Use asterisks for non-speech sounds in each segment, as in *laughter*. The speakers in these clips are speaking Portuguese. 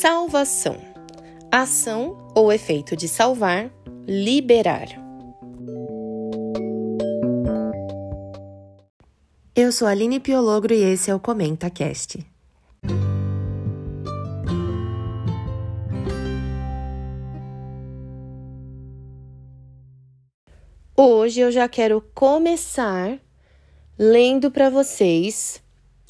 Salvação. Ação ou efeito de salvar, liberar. Eu sou a Aline Piologro e esse é o Comenta Cast. Hoje eu já quero começar lendo para vocês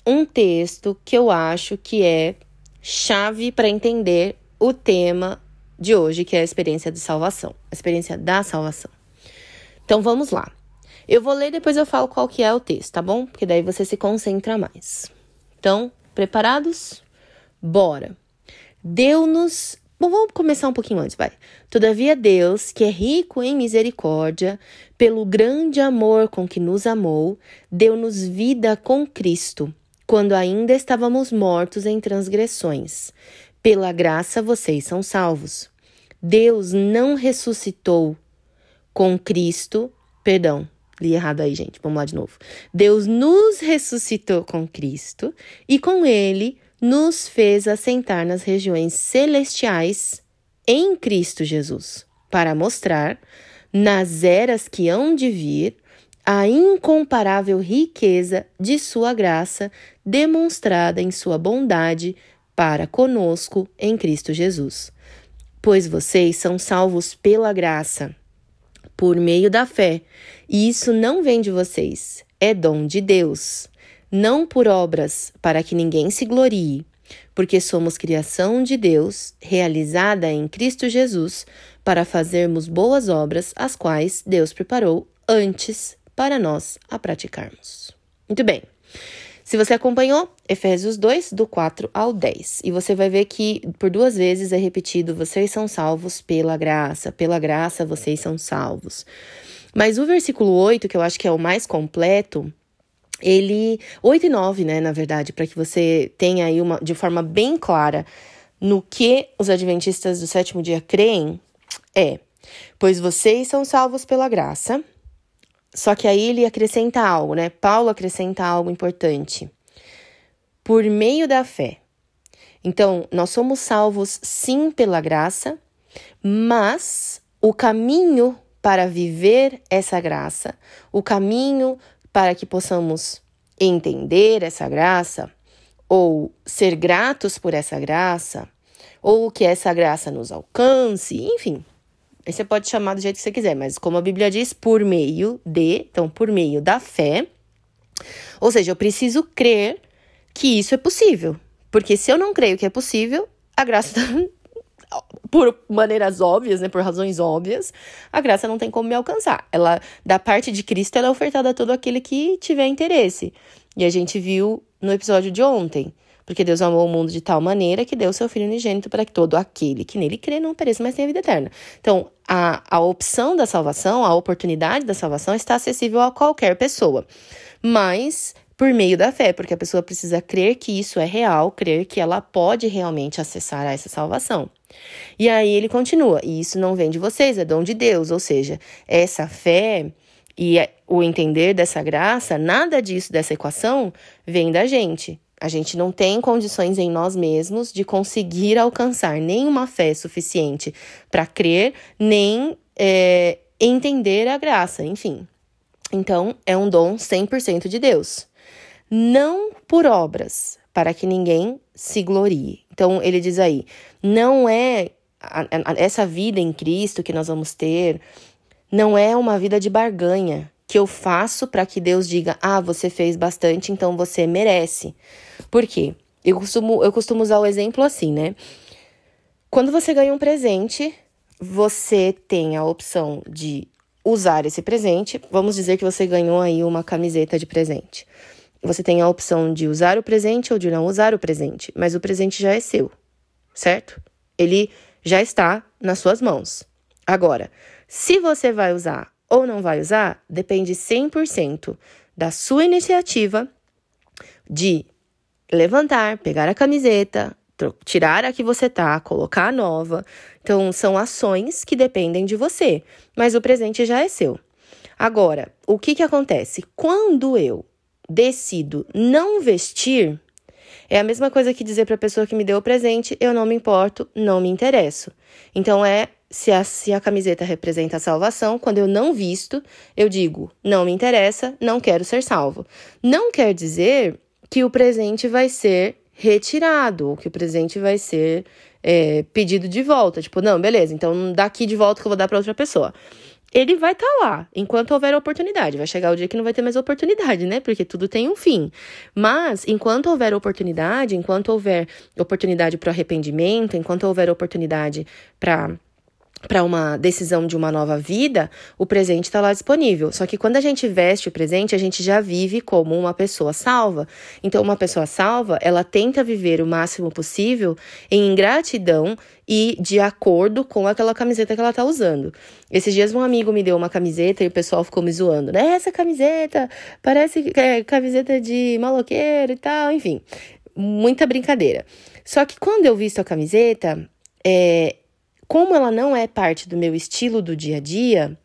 um texto que eu acho que é chave para entender o tema de hoje, que é a experiência de salvação, a experiência da salvação. Então vamos lá. Eu vou ler depois eu falo qual que é o texto, tá bom? Porque daí você se concentra mais. Então, preparados? Bora. Deu-nos Bom, vamos começar um pouquinho antes, vai. Todavia, Deus, que é rico em misericórdia, pelo grande amor com que nos amou, deu-nos vida com Cristo, quando ainda estávamos mortos em transgressões. Pela graça vocês são salvos. Deus não ressuscitou com Cristo, perdão, li errado aí, gente. Vamos lá de novo. Deus nos ressuscitou com Cristo e com ele nos fez assentar nas regiões celestiais em Cristo Jesus, para mostrar, nas eras que hão de vir, a incomparável riqueza de Sua graça demonstrada em Sua bondade para conosco em Cristo Jesus. Pois vocês são salvos pela graça, por meio da fé, e isso não vem de vocês, é dom de Deus não por obras, para que ninguém se glorie, porque somos criação de Deus, realizada em Cristo Jesus, para fazermos boas obras, as quais Deus preparou antes para nós a praticarmos. Muito bem. Se você acompanhou, Efésios 2, do 4 ao 10. E você vai ver que por duas vezes é repetido: vocês são salvos pela graça, pela graça vocês são salvos. Mas o versículo 8, que eu acho que é o mais completo, ele 8 e 9, né, na verdade, para que você tenha aí uma de forma bem clara no que os adventistas do sétimo dia creem, é: pois vocês são salvos pela graça. Só que aí ele acrescenta algo, né? Paulo acrescenta algo importante. Por meio da fé. Então, nós somos salvos sim pela graça, mas o caminho para viver essa graça, o caminho para que possamos entender essa graça, ou ser gratos por essa graça, ou que essa graça nos alcance, enfim. Aí você pode chamar do jeito que você quiser, mas como a Bíblia diz, por meio de, então, por meio da fé. Ou seja, eu preciso crer que isso é possível. Porque se eu não creio que é possível, a graça *laughs* por maneiras óbvias, né, por razões óbvias, a graça não tem como me alcançar. Ela, da parte de Cristo, ela é ofertada a todo aquele que tiver interesse. E a gente viu no episódio de ontem, porque Deus amou o mundo de tal maneira que deu seu Filho unigênito para que todo aquele que nele crê não pereça, mas tenha vida eterna. Então, a, a opção da salvação, a oportunidade da salvação está acessível a qualquer pessoa. Mas por meio da fé, porque a pessoa precisa crer que isso é real, crer que ela pode realmente acessar a essa salvação. E aí ele continua: e isso não vem de vocês, é dom de Deus, ou seja, essa fé e o entender dessa graça, nada disso, dessa equação, vem da gente. A gente não tem condições em nós mesmos de conseguir alcançar nenhuma fé suficiente para crer, nem é, entender a graça, enfim. Então, é um dom 100% de Deus não por obras, para que ninguém se glorie. Então, ele diz aí: não é a, a, essa vida em Cristo que nós vamos ter, não é uma vida de barganha que eu faço para que Deus diga: ah, você fez bastante, então você merece. Por quê? Eu costumo, eu costumo usar o exemplo assim, né? Quando você ganha um presente, você tem a opção de usar esse presente. Vamos dizer que você ganhou aí uma camiseta de presente. Você tem a opção de usar o presente ou de não usar o presente, mas o presente já é seu, certo? Ele já está nas suas mãos. Agora, se você vai usar ou não vai usar, depende 100% da sua iniciativa de levantar, pegar a camiseta, tirar a que você tá, colocar a nova. Então, são ações que dependem de você, mas o presente já é seu. Agora, o que que acontece? Quando eu decido não vestir, É a mesma coisa que dizer para a pessoa que me deu o presente, eu não me importo, não me interesso. Então é se a, se a camiseta representa a salvação, quando eu não visto, eu digo, não me interessa, não quero ser salvo. Não quer dizer que o presente vai ser retirado, ou que o presente vai ser é, pedido de volta. Tipo, não, beleza, então daqui de volta que eu vou dar para outra pessoa. Ele vai estar tá lá enquanto houver oportunidade. Vai chegar o dia que não vai ter mais oportunidade, né? Porque tudo tem um fim. Mas, enquanto houver oportunidade, enquanto houver oportunidade para arrependimento, enquanto houver oportunidade para para uma decisão de uma nova vida, o presente está lá disponível. Só que quando a gente veste o presente, a gente já vive como uma pessoa salva. Então, uma pessoa salva, ela tenta viver o máximo possível em ingratidão e de acordo com aquela camiseta que ela tá usando. Esses dias um amigo me deu uma camiseta e o pessoal ficou me zoando, né? Essa camiseta parece é, camiseta de maloqueiro e tal, enfim. Muita brincadeira. Só que quando eu visto a camiseta, é, como ela não é parte do meu estilo do dia a dia,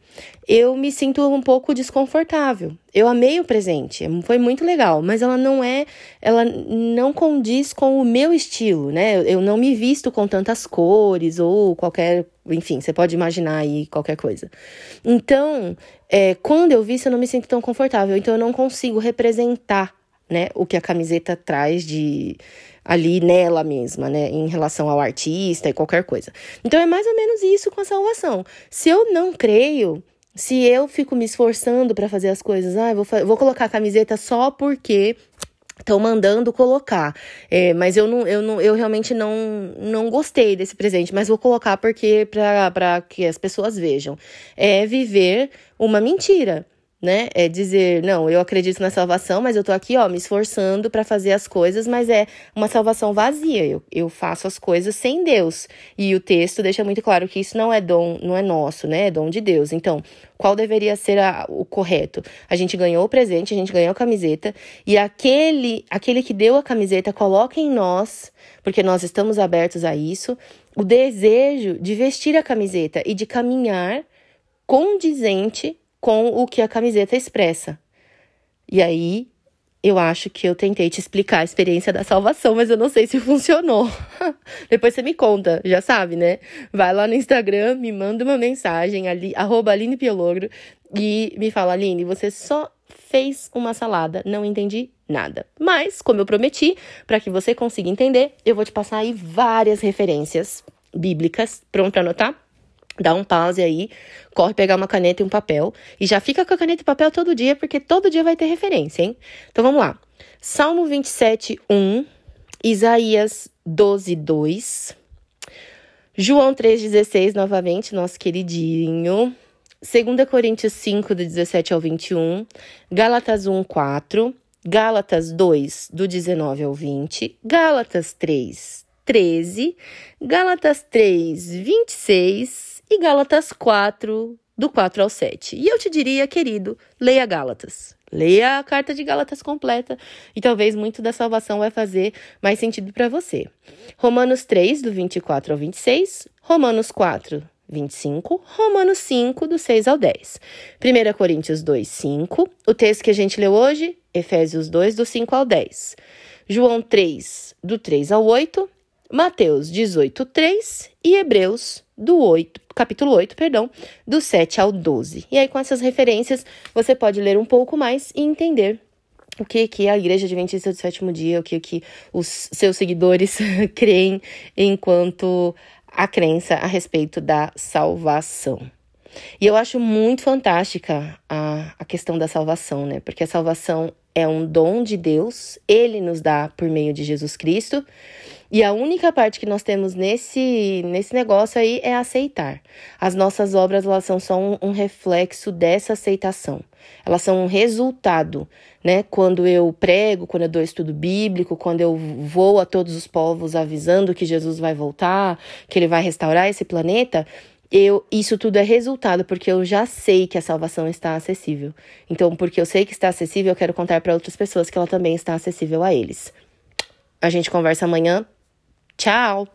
eu me sinto um pouco desconfortável. Eu amei o presente, foi muito legal, mas ela não é, ela não condiz com o meu estilo, né? Eu não me visto com tantas cores ou qualquer, enfim, você pode imaginar aí qualquer coisa. Então, é, quando eu visto, eu não me sinto tão confortável, então eu não consigo representar, né, o que a camiseta traz de ali nela mesma, né, em relação ao artista e qualquer coisa. Então é mais ou menos isso com a salvação. Se eu não creio, se eu fico me esforçando para fazer as coisas, ah, vou, vou colocar a camiseta só porque estão mandando colocar. É, mas eu não, eu não, eu realmente não, não gostei desse presente, mas vou colocar porque para que as pessoas vejam. É viver uma mentira né? É dizer, não, eu acredito na salvação, mas eu tô aqui, ó, me esforçando para fazer as coisas, mas é uma salvação vazia. Eu, eu faço as coisas sem Deus. E o texto deixa muito claro que isso não é dom, não é nosso, né? É dom de Deus. Então, qual deveria ser a, o correto? A gente ganhou o presente, a gente ganhou a camiseta, e aquele, aquele que deu a camiseta coloca em nós, porque nós estamos abertos a isso, o desejo de vestir a camiseta e de caminhar condizente com o que a camiseta expressa. E aí, eu acho que eu tentei te explicar a experiência da salvação, mas eu não sei se funcionou. *laughs* Depois você me conta, já sabe, né? Vai lá no Instagram, me manda uma mensagem, ali, Aline Piologro, e me fala, Aline, você só fez uma salada, não entendi nada. Mas, como eu prometi, para que você consiga entender, eu vou te passar aí várias referências bíblicas. Pronto para anotar? Dá um pause aí, corre pegar uma caneta e um papel. E já fica com a caneta e papel todo dia, porque todo dia vai ter referência, hein? Então vamos lá. Salmo 27, 1. Isaías 12, 2. João 3,16, novamente, nosso queridinho. 2 Coríntios 5, do 17 ao 21. Gálatas 1, 4. Gálatas 2, do 19 ao 20. Gálatas 3, 13. Gálatas 3, 26 e Gálatas 4, do 4 ao 7. E eu te diria, querido, leia Gálatas. Leia a carta de Gálatas completa e talvez muito da salvação vai fazer mais sentido para você. Romanos 3, do 24 ao 26, Romanos 4, 25, Romanos 5, do 6 ao 10. 1 Coríntios 2, 5, o texto que a gente leu hoje, Efésios 2, do 5 ao 10. João 3, do 3 ao 8, Mateus 18, 3 e Hebreus do 8, capítulo 8, perdão, do 7 ao 12. E aí, com essas referências, você pode ler um pouco mais e entender o que, que a Igreja Adventista do Sétimo Dia, o que, que os seus seguidores *laughs* creem enquanto a crença a respeito da salvação. E eu acho muito fantástica a, a questão da salvação, né? Porque a salvação é um dom de Deus, ele nos dá por meio de Jesus Cristo. E a única parte que nós temos nesse, nesse negócio aí é aceitar. As nossas obras elas são só um, um reflexo dessa aceitação. Elas são um resultado, né? Quando eu prego, quando eu dou estudo bíblico, quando eu vou a todos os povos avisando que Jesus vai voltar, que ele vai restaurar esse planeta, eu, isso tudo é resultado porque eu já sei que a salvação está acessível. Então, porque eu sei que está acessível, eu quero contar para outras pessoas que ela também está acessível a eles. A gente conversa amanhã. Ciao!